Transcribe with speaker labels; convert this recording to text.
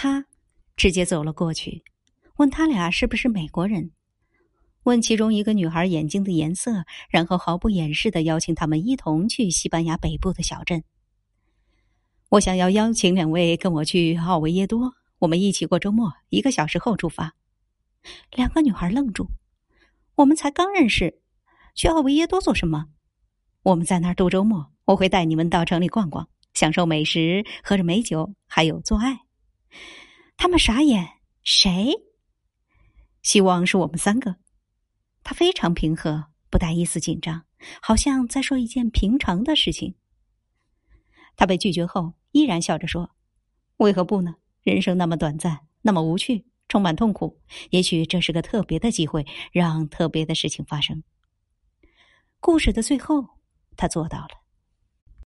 Speaker 1: 他直接走了过去，问他俩是不是美国人，问其中一个女孩眼睛的颜色，然后毫不掩饰的邀请他们一同去西班牙北部的小镇。我想要邀请两位跟我去奥维耶多，我们一起过周末，一个小时后出发。两个女孩愣住，我们才刚认识，去奥维耶多做什么？我们在那儿度周末，我会带你们到城里逛逛，享受美食，喝着美酒，还有做爱。他们傻眼，谁？希望是我们三个。他非常平和，不带一丝紧张，好像在说一件平常的事情。他被拒绝后，依然笑着说：“为何不呢？人生那么短暂，那么无趣，充满痛苦。也许这是个特别的机会，让特别的事情发生。”故事的最后。他做到了。